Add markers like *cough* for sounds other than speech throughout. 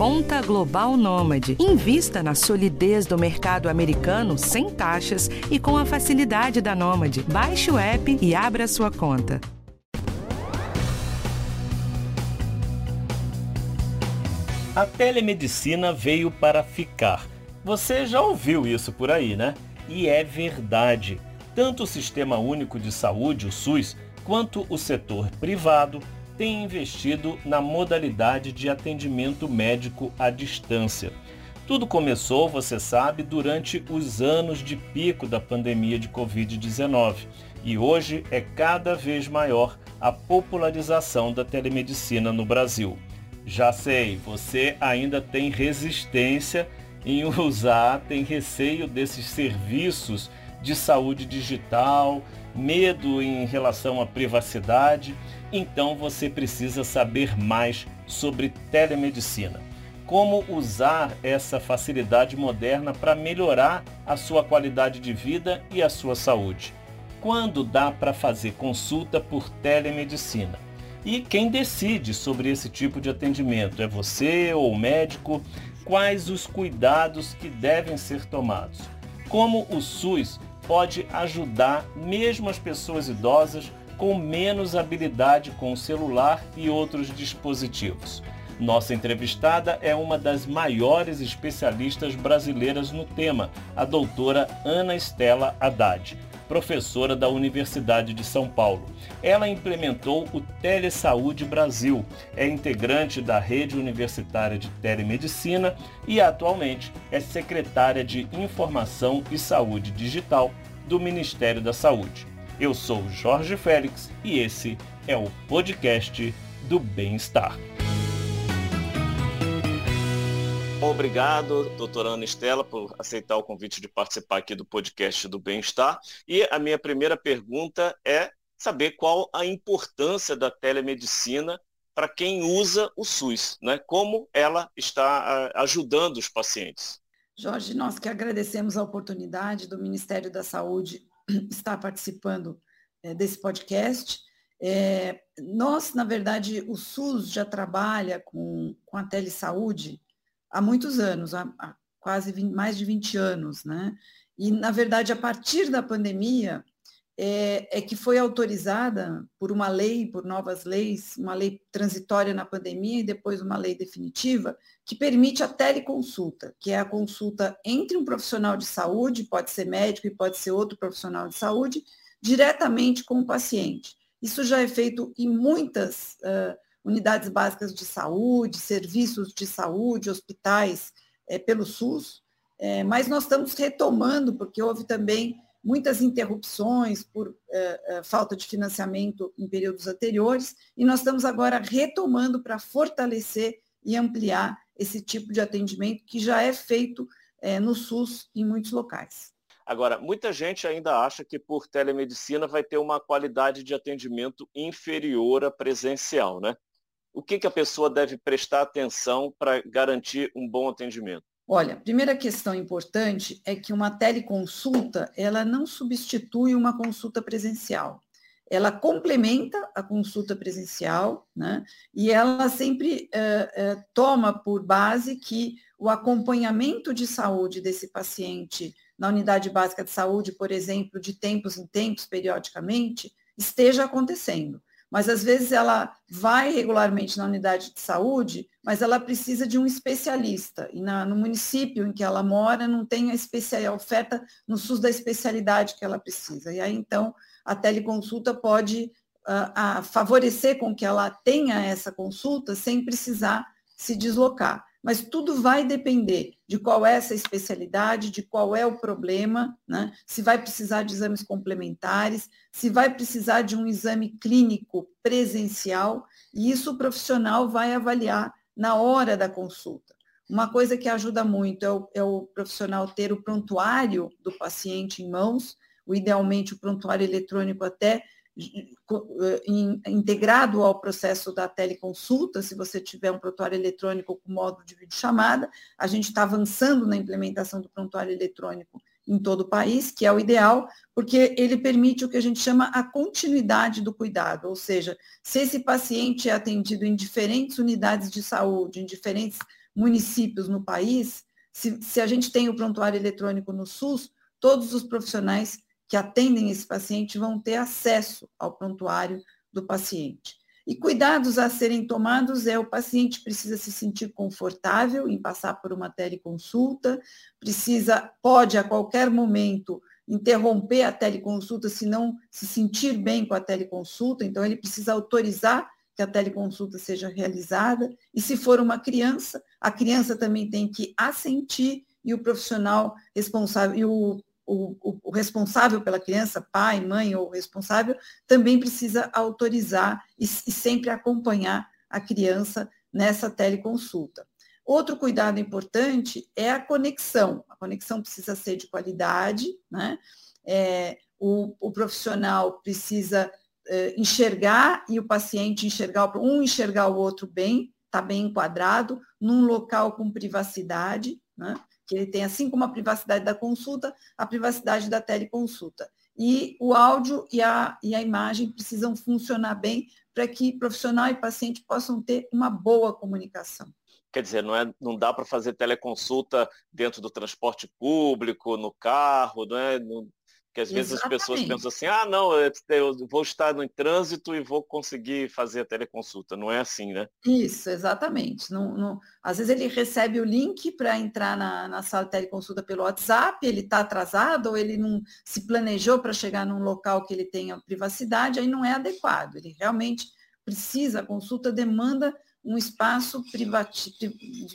Conta Global Nômade. Invista na solidez do mercado americano sem taxas e com a facilidade da Nômade. Baixe o app e abra sua conta. A telemedicina veio para ficar. Você já ouviu isso por aí, né? E é verdade. Tanto o Sistema Único de Saúde, o SUS, quanto o setor privado investido na modalidade de atendimento médico à distância. Tudo começou, você sabe, durante os anos de pico da pandemia de Covid-19 e hoje é cada vez maior a popularização da telemedicina no Brasil. Já sei, você ainda tem resistência em *laughs* usar, tem receio desses serviços de saúde digital, medo em relação à privacidade, então você precisa saber mais sobre telemedicina. Como usar essa facilidade moderna para melhorar a sua qualidade de vida e a sua saúde. Quando dá para fazer consulta por telemedicina? E quem decide sobre esse tipo de atendimento? É você ou o médico? Quais os cuidados que devem ser tomados? Como o SUS pode ajudar mesmo as pessoas idosas com menos habilidade com o celular e outros dispositivos. Nossa entrevistada é uma das maiores especialistas brasileiras no tema, a doutora Ana Estela Haddad, professora da Universidade de São Paulo. Ela implementou o Telesaúde Brasil, é integrante da Rede Universitária de Telemedicina e atualmente é secretária de Informação e Saúde Digital do Ministério da Saúde. Eu sou Jorge Félix e esse é o podcast do Bem-Estar. Obrigado, doutora Ana Estela, por aceitar o convite de participar aqui do podcast do Bem-Estar. E a minha primeira pergunta é saber qual a importância da telemedicina para quem usa o SUS, né? como ela está ah, ajudando os pacientes. Jorge, nós que agradecemos a oportunidade do Ministério da Saúde *clears throat* estar participando é, desse podcast. É, nós, na verdade, o SUS já trabalha com, com a telesaúde há muitos anos, há, há quase 20, mais de 20 anos, né? E, na verdade, a partir da pandemia, é, é, que foi autorizada por uma lei, por novas leis, uma lei transitória na pandemia e depois uma lei definitiva, que permite a teleconsulta, que é a consulta entre um profissional de saúde, pode ser médico e pode ser outro profissional de saúde, diretamente com o paciente. Isso já é feito em muitas uh, unidades básicas de saúde, serviços de saúde, hospitais é, pelo SUS, é, mas nós estamos retomando, porque houve também muitas interrupções por é, falta de financiamento em períodos anteriores, e nós estamos agora retomando para fortalecer e ampliar esse tipo de atendimento que já é feito no SUS em muitos locais. Agora, muita gente ainda acha que por telemedicina vai ter uma qualidade de atendimento inferior à presencial, né? o que, que a pessoa deve prestar atenção para garantir um bom atendimento? Olha, primeira questão importante é que uma teleconsulta, ela não substitui uma consulta presencial. Ela complementa a consulta presencial, né? E ela sempre uh, uh, toma por base que o acompanhamento de saúde desse paciente na unidade básica de saúde, por exemplo, de tempos em tempos, periodicamente, esteja acontecendo mas às vezes ela vai regularmente na unidade de saúde, mas ela precisa de um especialista. E na, no município em que ela mora, não tem a, especial, a oferta no SUS da especialidade que ela precisa. E aí, então, a teleconsulta pode uh, favorecer com que ela tenha essa consulta sem precisar se deslocar mas tudo vai depender de qual é essa especialidade, de qual é o problema, né? se vai precisar de exames complementares, se vai precisar de um exame clínico presencial, e isso o profissional vai avaliar na hora da consulta. Uma coisa que ajuda muito é o, é o profissional ter o prontuário do paciente em mãos, o idealmente o prontuário eletrônico até integrado ao processo da teleconsulta, se você tiver um prontuário eletrônico com modo de videochamada, a gente está avançando na implementação do prontuário eletrônico em todo o país, que é o ideal, porque ele permite o que a gente chama a continuidade do cuidado, ou seja, se esse paciente é atendido em diferentes unidades de saúde, em diferentes municípios no país, se, se a gente tem o prontuário eletrônico no SUS, todos os profissionais que atendem esse paciente vão ter acesso ao prontuário do paciente. E cuidados a serem tomados é o paciente precisa se sentir confortável em passar por uma teleconsulta, precisa, pode a qualquer momento interromper a teleconsulta se não se sentir bem com a teleconsulta, então ele precisa autorizar que a teleconsulta seja realizada, e se for uma criança, a criança também tem que assentir e o profissional responsável, e o o, o, responsável pela criança, pai, mãe ou responsável, também precisa autorizar e, e sempre acompanhar a criança nessa teleconsulta. Outro cuidado importante é a conexão. A conexão precisa ser de qualidade, né? É, o, o, profissional precisa é, enxergar e o paciente enxergar, um enxergar o outro bem, está bem enquadrado, num local com privacidade, né? Que ele tem, assim como a privacidade da consulta, a privacidade da teleconsulta. E o áudio e a, e a imagem precisam funcionar bem para que profissional e paciente possam ter uma boa comunicação. Quer dizer, não, é, não dá para fazer teleconsulta dentro do transporte público, no carro, não é? Porque às vezes Exatamente. as pessoas pensam assim, ah, não, eu vou estar no trânsito e vou conseguir fazer a teleconsulta. Não é assim, né? Isso, exatamente. Não, não... Às vezes ele recebe o link para entrar na, na sala de teleconsulta pelo WhatsApp, ele está atrasado ou ele não se planejou para chegar num local que ele tenha privacidade, aí não é adequado. Ele realmente precisa, a consulta demanda um espaço de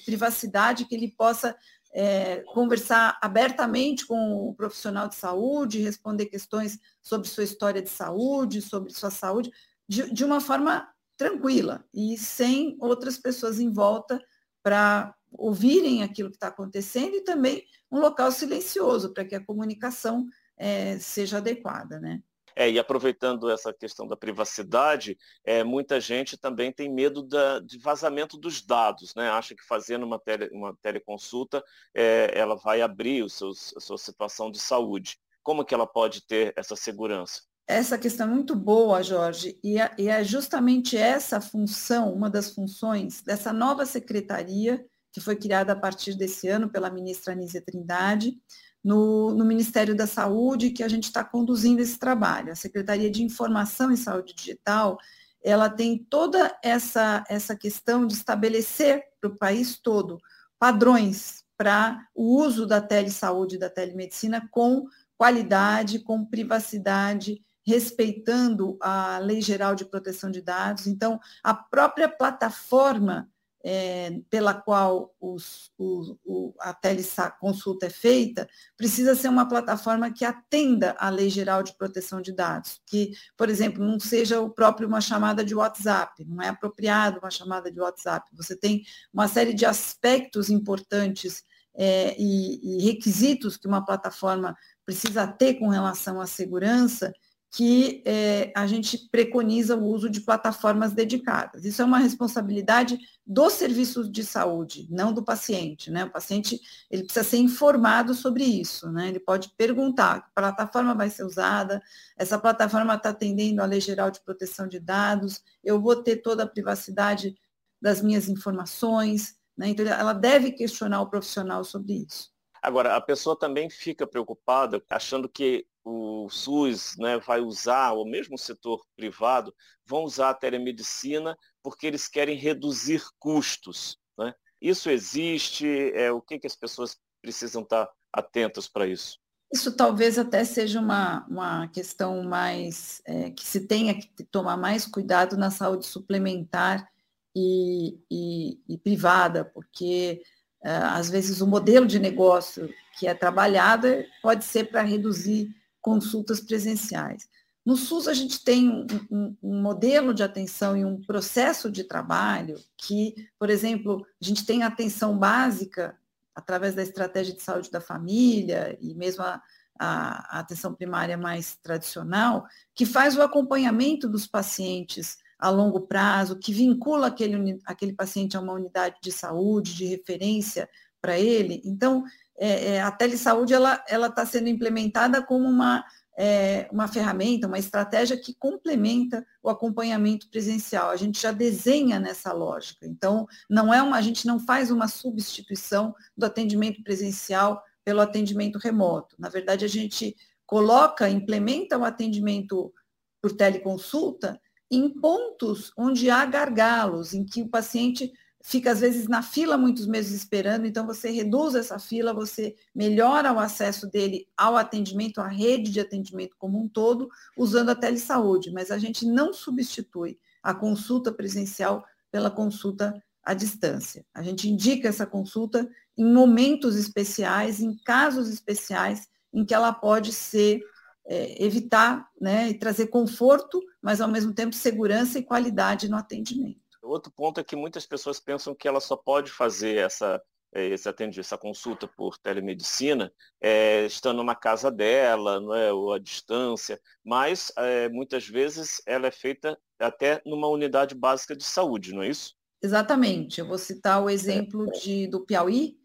privacidade que ele possa é, conversar abertamente com o profissional de saúde, responder questões sobre sua história de saúde, sobre sua saúde, de, de uma forma tranquila e sem outras pessoas em volta para ouvirem aquilo que está acontecendo e também um local silencioso para que a comunicação é, seja adequada, né? É, e aproveitando essa questão da privacidade, é, muita gente também tem medo da, de vazamento dos dados, né? Acha que fazendo uma, tele, uma teleconsulta, é, ela vai abrir o seus, a sua situação de saúde. Como que ela pode ter essa segurança? Essa questão é muito boa, Jorge, e é, e é justamente essa função, uma das funções dessa nova secretaria, que foi criada a partir desse ano pela ministra Anísia Trindade, no, no Ministério da Saúde que a gente está conduzindo esse trabalho. A Secretaria de Informação e Saúde Digital, ela tem toda essa, essa questão de estabelecer para o país todo padrões para o uso da telesaúde e da telemedicina com qualidade, com privacidade, respeitando a Lei Geral de Proteção de Dados. Então, a própria plataforma é, pela qual os, o, o, a teleconsulta é feita, precisa ser uma plataforma que atenda à Lei Geral de Proteção de Dados, que, por exemplo, não seja o próprio uma chamada de WhatsApp, não é apropriado uma chamada de WhatsApp. Você tem uma série de aspectos importantes é, e, e requisitos que uma plataforma precisa ter com relação à segurança, que é, a gente preconiza o uso de plataformas dedicadas. Isso é uma responsabilidade dos serviços de saúde, não do paciente. Né? O paciente ele precisa ser informado sobre isso. Né? Ele pode perguntar que plataforma vai ser usada, essa plataforma está atendendo a Lei Geral de Proteção de Dados, eu vou ter toda a privacidade das minhas informações. Né? Então, ela deve questionar o profissional sobre isso. Agora, a pessoa também fica preocupada achando que o SUS né, vai usar, ou mesmo o setor privado, vão usar a telemedicina porque eles querem reduzir custos. Né? Isso existe? É, o que, que as pessoas precisam estar atentas para isso? Isso talvez até seja uma, uma questão mais é, que se tenha que tomar mais cuidado na saúde suplementar e, e, e privada, porque é, às vezes o modelo de negócio que é trabalhado pode ser para reduzir consultas presenciais. No SUS, a gente tem um, um, um, modelo de atenção e um processo de trabalho que, por exemplo, a gente tem atenção básica através da estratégia de saúde da família e mesmo a, a, a atenção primária mais tradicional, que faz o acompanhamento dos pacientes a longo prazo, que vincula aquele, aquele paciente a uma unidade de saúde, de referência para ele. Então, é, é, a telesaúde ela está sendo implementada como uma, é, uma ferramenta, uma estratégia que complementa o acompanhamento presencial. A gente já desenha nessa lógica. Então, não é uma, a gente não faz uma substituição do atendimento presencial pelo atendimento remoto. Na verdade, a gente coloca, implementa o atendimento por teleconsulta em pontos onde há gargalos, em que o paciente fica às vezes na fila muitos meses esperando, então você reduz essa fila, você melhora o acesso dele ao atendimento, à rede de atendimento como um todo, usando a telesaúde, mas a gente não substitui a consulta presencial pela consulta à distância. A gente indica essa consulta em momentos especiais, em casos especiais, em que ela pode ser é, evitar né, e trazer conforto, mas ao mesmo tempo segurança e qualidade no atendimento. Outro ponto é que muitas pessoas pensam que ela só pode fazer essa, é, esse atendimento, essa consulta por telemedicina, é, estando na casa dela, não é, ou à distância, mas é, muitas vezes ela é feita até numa unidade básica de saúde, não é isso? Exatamente. Eu vou citar o exemplo de, do Piauí.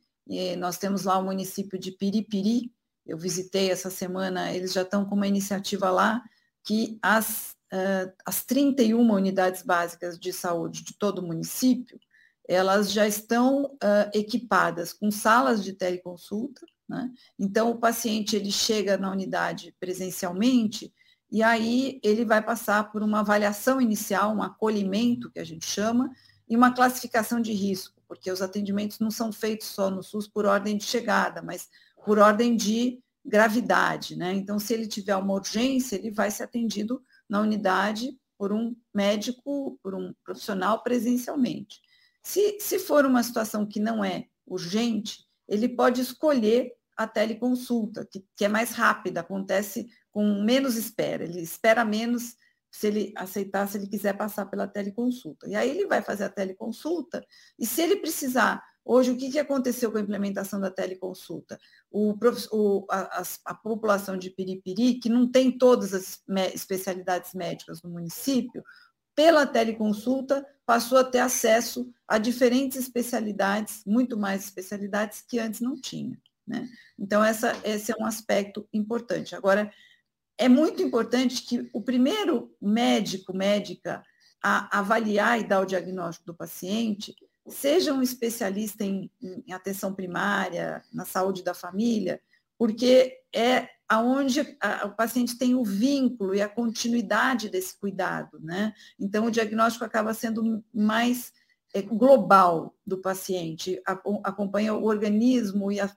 nós temos lá o município de Piripiri. Eu visitei essa semana, eles já estão com uma iniciativa lá que as uh, as 31 unidades básicas de saúde de todo o município, elas já estão uh, equipadas com salas de teleconsulta, né? Então, o paciente ele chega na unidade presencialmente e aí ele vai passar por uma avaliação inicial, um acolhimento, que a gente chama, e uma classificação de risco, porque os atendimentos não são feitos só no SUS por ordem de chegada, mas por ordem de gravidade, né? Então, se ele tiver uma urgência, ele vai ser atendido na unidade por um médico, por um profissional presencialmente. Se, se for uma situação que não é urgente, ele pode escolher a teleconsulta, que, que é mais rápida, acontece com menos espera, ele espera menos se ele aceitar, se ele quiser passar pela teleconsulta. E aí ele vai fazer a teleconsulta, e se ele precisar Hoje, o que, que aconteceu com a implementação da teleconsulta? O, o, a, a, população de Piripiri, que não tem todas as especialidades médicas no município, pela teleconsulta, passou a ter acesso a diferentes especialidades, muito mais especialidades que antes não tinha. Né? Então, essa, esse é um aspecto importante. Agora, é muito importante que o primeiro médico, médica, a avaliar e dar o diagnóstico do paciente seja um especialista em, em, atenção primária, na saúde da família, porque é aonde o paciente tem o vínculo e a continuidade desse cuidado, né? Então, o diagnóstico acaba sendo mais é, global do paciente, a, acompanha o organismo e a,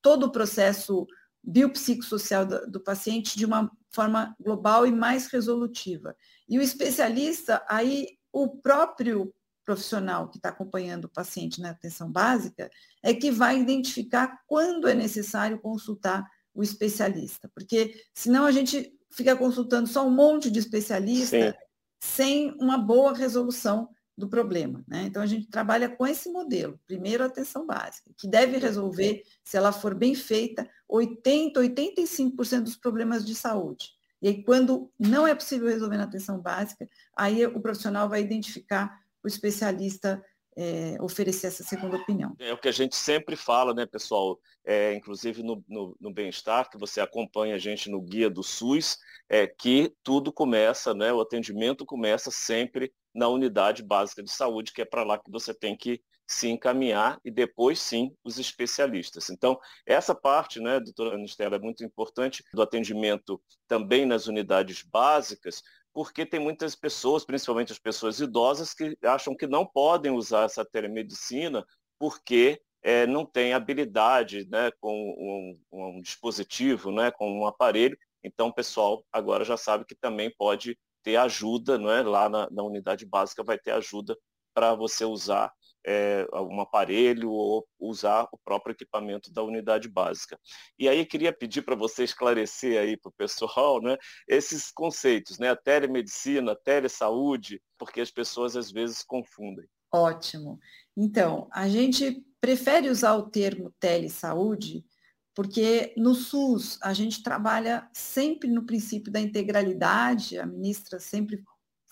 todo o processo biopsicossocial do, do paciente de uma forma global e mais resolutiva. E o especialista, aí, o próprio profissional que está acompanhando o paciente na atenção básica é que vai identificar quando é necessário consultar o especialista, porque senão a gente fica consultando só um monte de especialista Sim. sem uma boa resolução do problema. Né? Então a gente trabalha com esse modelo, primeiro a atenção básica, que deve resolver, se ela for bem feita, 80, 85% dos problemas de saúde. E aí, quando não é possível resolver na atenção básica, aí o profissional vai identificar o especialista é, oferecer essa segunda opinião. É o que a gente sempre fala, né, pessoal? É, inclusive no, no, no bem-estar, que você acompanha a gente no guia do SUS, é que tudo começa, né? O atendimento começa sempre na unidade básica de saúde, que é para lá que você tem que se encaminhar e depois sim os especialistas. Então, essa parte, né, doutora Anistela, é muito importante do atendimento também nas unidades básicas, porque tem muitas pessoas, principalmente as pessoas idosas, que acham que não podem usar essa telemedicina porque é, não tem habilidade né, com um, um, dispositivo, né, com um aparelho. Então, o pessoal agora já sabe que também pode ter ajuda, é? lá na, na unidade básica vai ter ajuda para você usar é, um aparelho ou usar o próprio equipamento da unidade básica. E aí queria pedir para você esclarecer aí para o pessoal né, esses conceitos, né, a telemedicina, a telesaúde, porque as pessoas às vezes confundem. Ótimo. Então, a gente prefere usar o termo telesaúde porque no SUS a gente trabalha sempre no princípio da integralidade, a ministra sempre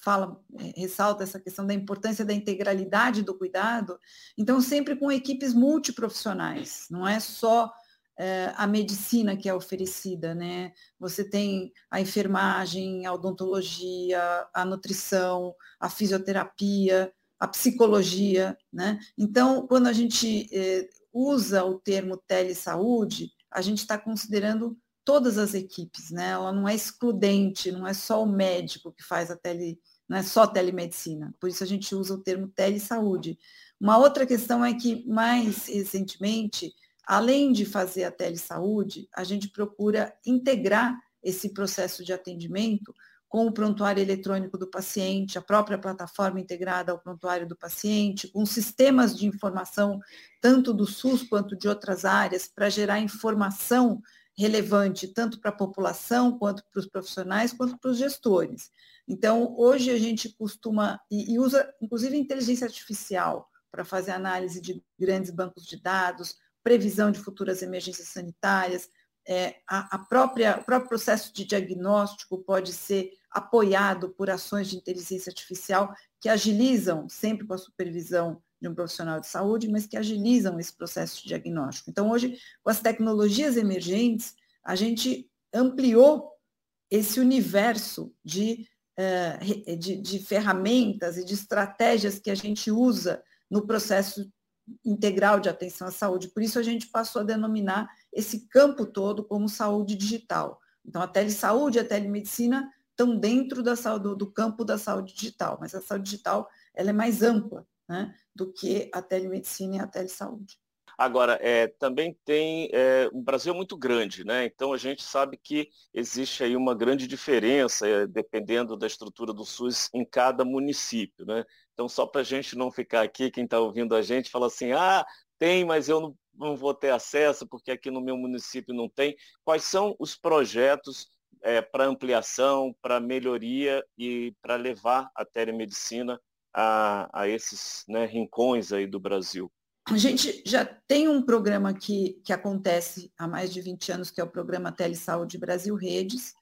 fala, é, ressalta essa questão da importância da integralidade do cuidado, então sempre com equipes multiprofissionais, não é só é, a medicina que é oferecida, né? Você tem a enfermagem, a odontologia, a nutrição, a fisioterapia, a psicologia, né? Então, quando a gente é, usa o termo telesaúde, a gente está considerando todas as equipes, né? Ela não é excludente, não é só o médico que faz a tele, não é só telemedicina. Por isso a gente usa o termo telesaúde. Uma outra questão é que mais recentemente além de fazer a telesaúde, a gente procura integrar esse processo de atendimento com o prontuário eletrônico do paciente, a própria plataforma integrada ao prontuário do paciente, com sistemas de informação, tanto do SUS quanto de outras áreas, para gerar informação relevante tanto para a população, quanto para os profissionais, quanto para os gestores. Então, hoje a gente costuma, e, e usa inclusive inteligência artificial para fazer análise de grandes bancos de dados, previsão de futuras emergências sanitárias, é, a, a, própria, o próprio processo de diagnóstico pode ser apoiado por ações de inteligência artificial que agilizam, sempre com a supervisão de um profissional de saúde, mas que agilizam esse processo de diagnóstico. Então, hoje, com as tecnologias emergentes, a gente ampliou esse universo de, de, de ferramentas e de estratégias que a gente usa no processo integral de atenção à saúde. Por isso a gente passou a denominar esse campo todo como saúde digital. Então a telesaúde e a telemedicina estão dentro da saúde, do campo da saúde digital, mas a saúde digital ela é mais ampla né, do que a telemedicina e a telesaúde. Agora, é, também tem, é, o Brasil muito grande, né? Então a gente sabe que existe aí uma grande diferença, é, dependendo da estrutura do SUS em cada município, né? Então, só para a gente não ficar aqui, quem está ouvindo a gente, fala assim, ah, tem, mas eu não, não vou ter acesso, porque aqui no meu município não tem. Quais são os projetos é, para ampliação, para melhoria e para levar a telemedicina a, a esses né, rincões aí do Brasil? A gente já tem um programa que, que acontece há mais de 20 anos, que é o programa Telesaúde Brasil Redes,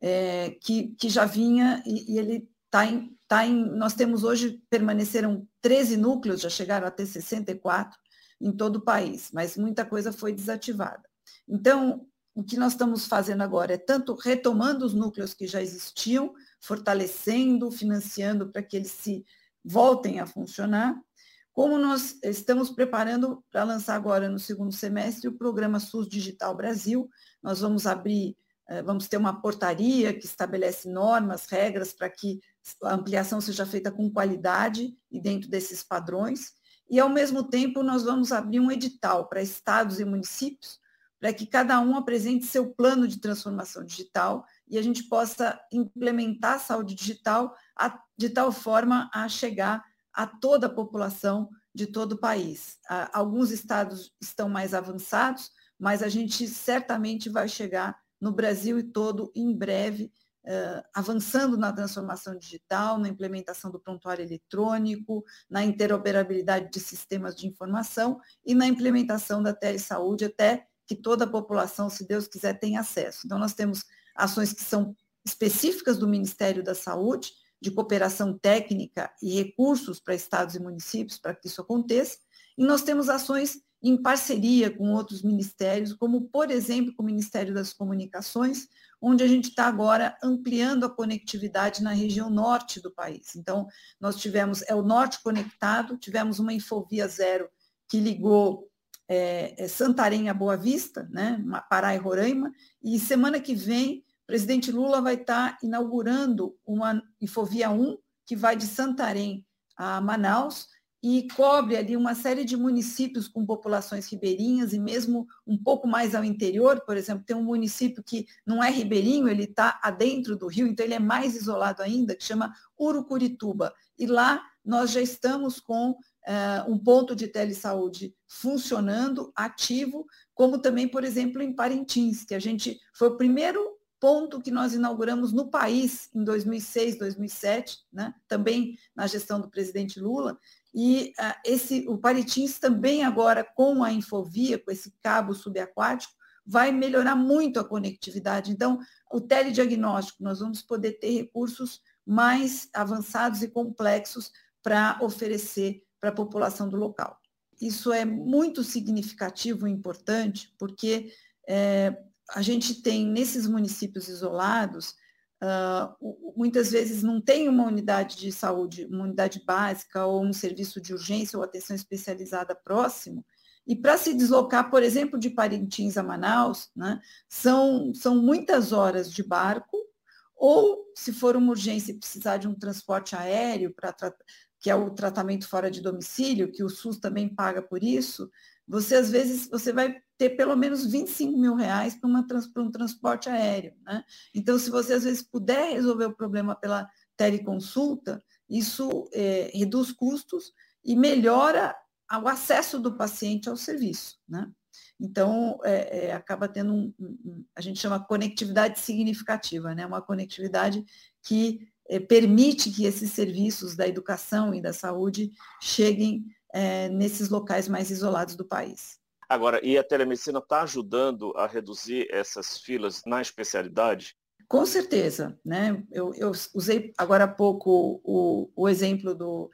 é, que, que já vinha e, e ele está em, tá em. Nós temos hoje, permaneceram 13 núcleos, já chegaram a ter 64 em todo o país, mas muita coisa foi desativada. Então, o que nós estamos fazendo agora é tanto retomando os núcleos que já existiam, fortalecendo, financiando para que eles se voltem a funcionar, como nós estamos preparando para lançar agora no segundo semestre o programa SUS Digital Brasil. Nós vamos abrir, eh, vamos ter uma portaria que estabelece normas, regras para que a ampliação seja feita com qualidade e dentro desses padrões. E, ao mesmo tempo, nós vamos abrir um edital para estados e municípios, para que cada um apresente seu plano de transformação digital e a gente possa implementar a saúde digital de tal forma a chegar a toda a população de todo o país. Alguns estados estão mais avançados, mas a gente certamente vai chegar no Brasil e todo em breve, avançando na transformação digital, na implementação do prontuário eletrônico, na interoperabilidade de sistemas de informação e na implementação da telesaúde até que toda a população, se Deus quiser, tenha acesso. Então, nós temos ações que são específicas do Ministério da Saúde, de cooperação técnica e recursos para estados e municípios para que isso aconteça. E nós temos ações em parceria com outros ministérios, como, por exemplo, com o Ministério das Comunicações, onde a gente está agora ampliando a conectividade na região norte do país. Então, nós tivemos, é o Norte Conectado, tivemos uma Infovia Zero que ligou é, Santarém a Boa Vista, né, Pará e Roraima, e semana que vem presidente Lula vai estar inaugurando uma Infovia 1, que vai de Santarém a Manaus, e cobre ali uma série de municípios com populações ribeirinhas e mesmo um pouco mais ao interior, por exemplo, tem um município que não é ribeirinho, ele está adentro do rio, então ele é mais isolado ainda, que chama Urucurituba. E lá nós já estamos com uh, um ponto de telesaúde funcionando, ativo, como também, por exemplo, em Parintins, que a gente foi o primeiro ponto que nós inauguramos no país em 2006, 2007, né? também na gestão do presidente Lula, e uh, esse, o Paritins também agora com a Infovia, com esse cabo subaquático, vai melhorar muito a conectividade. Então, o telediagnóstico, nós vamos poder ter recursos mais avançados e complexos para oferecer para a população do local. isso é muito significativo e importante, porque é, a gente tem nesses municípios isolados, uh, muitas vezes não tem uma unidade de saúde, uma unidade básica ou um serviço de urgência ou atenção especializada próximo, e para se deslocar, por exemplo, de Parintins a Manaus, né, são, são muitas horas de barco, ou se for uma urgência e precisar de um transporte aéreo, para que é o tratamento fora de domicílio, que o SUS também paga por isso, você às vezes você vai ter pelo menos 25 mil reais para, uma, um transporte aéreo. Né? Então, se você às vezes puder resolver o problema pela teleconsulta, isso é, reduz custos e melhora ao acesso do paciente ao serviço. Né? Então, é, é, acaba tendo um, um, a gente chama conectividade significativa, né? uma conectividade que é, permite que esses serviços da educação e da saúde cheguem é, nesses locais mais isolados do país. Agora, e a telemedicina está ajudando a reduzir essas filas na especialidade? Com certeza, né? Eu, eu usei agora há pouco o, o exemplo do,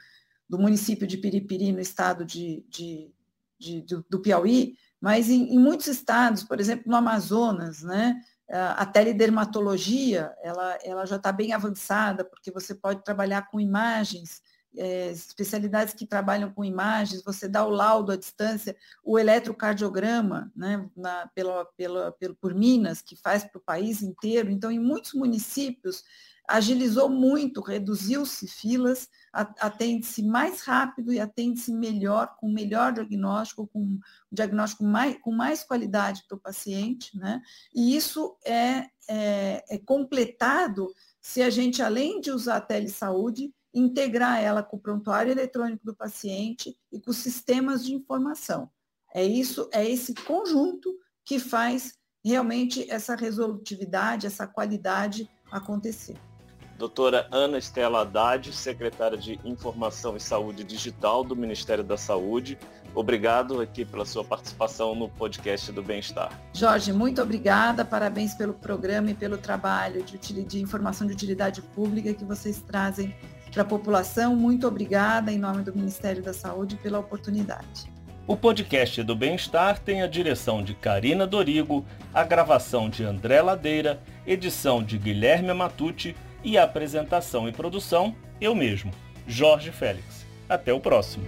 do município de Piripiri, no estado de, de, de do, do, Piauí, mas em, em, muitos estados, por exemplo, no Amazonas, né, a teledermatologia ela, ela já está bem avançada, porque você pode trabalhar com imagens, é, especialidades que trabalham com imagens, você dá o laudo à distância, o eletrocardiograma, né, na, pela, pela, pelo, por Minas, que faz para o país inteiro. Então, em muitos municípios, agilizou muito, reduziu-se filas, atende-se mais rápido e atende-se melhor, com melhor diagnóstico, com um diagnóstico mais, com mais qualidade para o paciente, né? E isso é, é, é, completado se a gente, além de usar a telesaúde, integrar ela com o prontuário eletrônico do paciente e com sistemas de informação. É isso, é esse conjunto que faz realmente essa resolutividade, essa qualidade acontecer. Doutora Ana Estela Haddad, secretária de Informação e Saúde Digital do Ministério da Saúde. Obrigado aqui pela sua participação no podcast do Bem-Estar. Jorge, muito obrigada. Parabéns pelo programa e pelo trabalho de, de informação de utilidade pública que vocês trazem para a população. Muito obrigada em nome do Ministério da Saúde pela oportunidade. O podcast do Bem-Estar tem a direção de Karina Dorigo, a gravação de André Ladeira, edição de Guilherme Matucci e a apresentação e produção, eu mesmo, Jorge Félix. Até o próximo.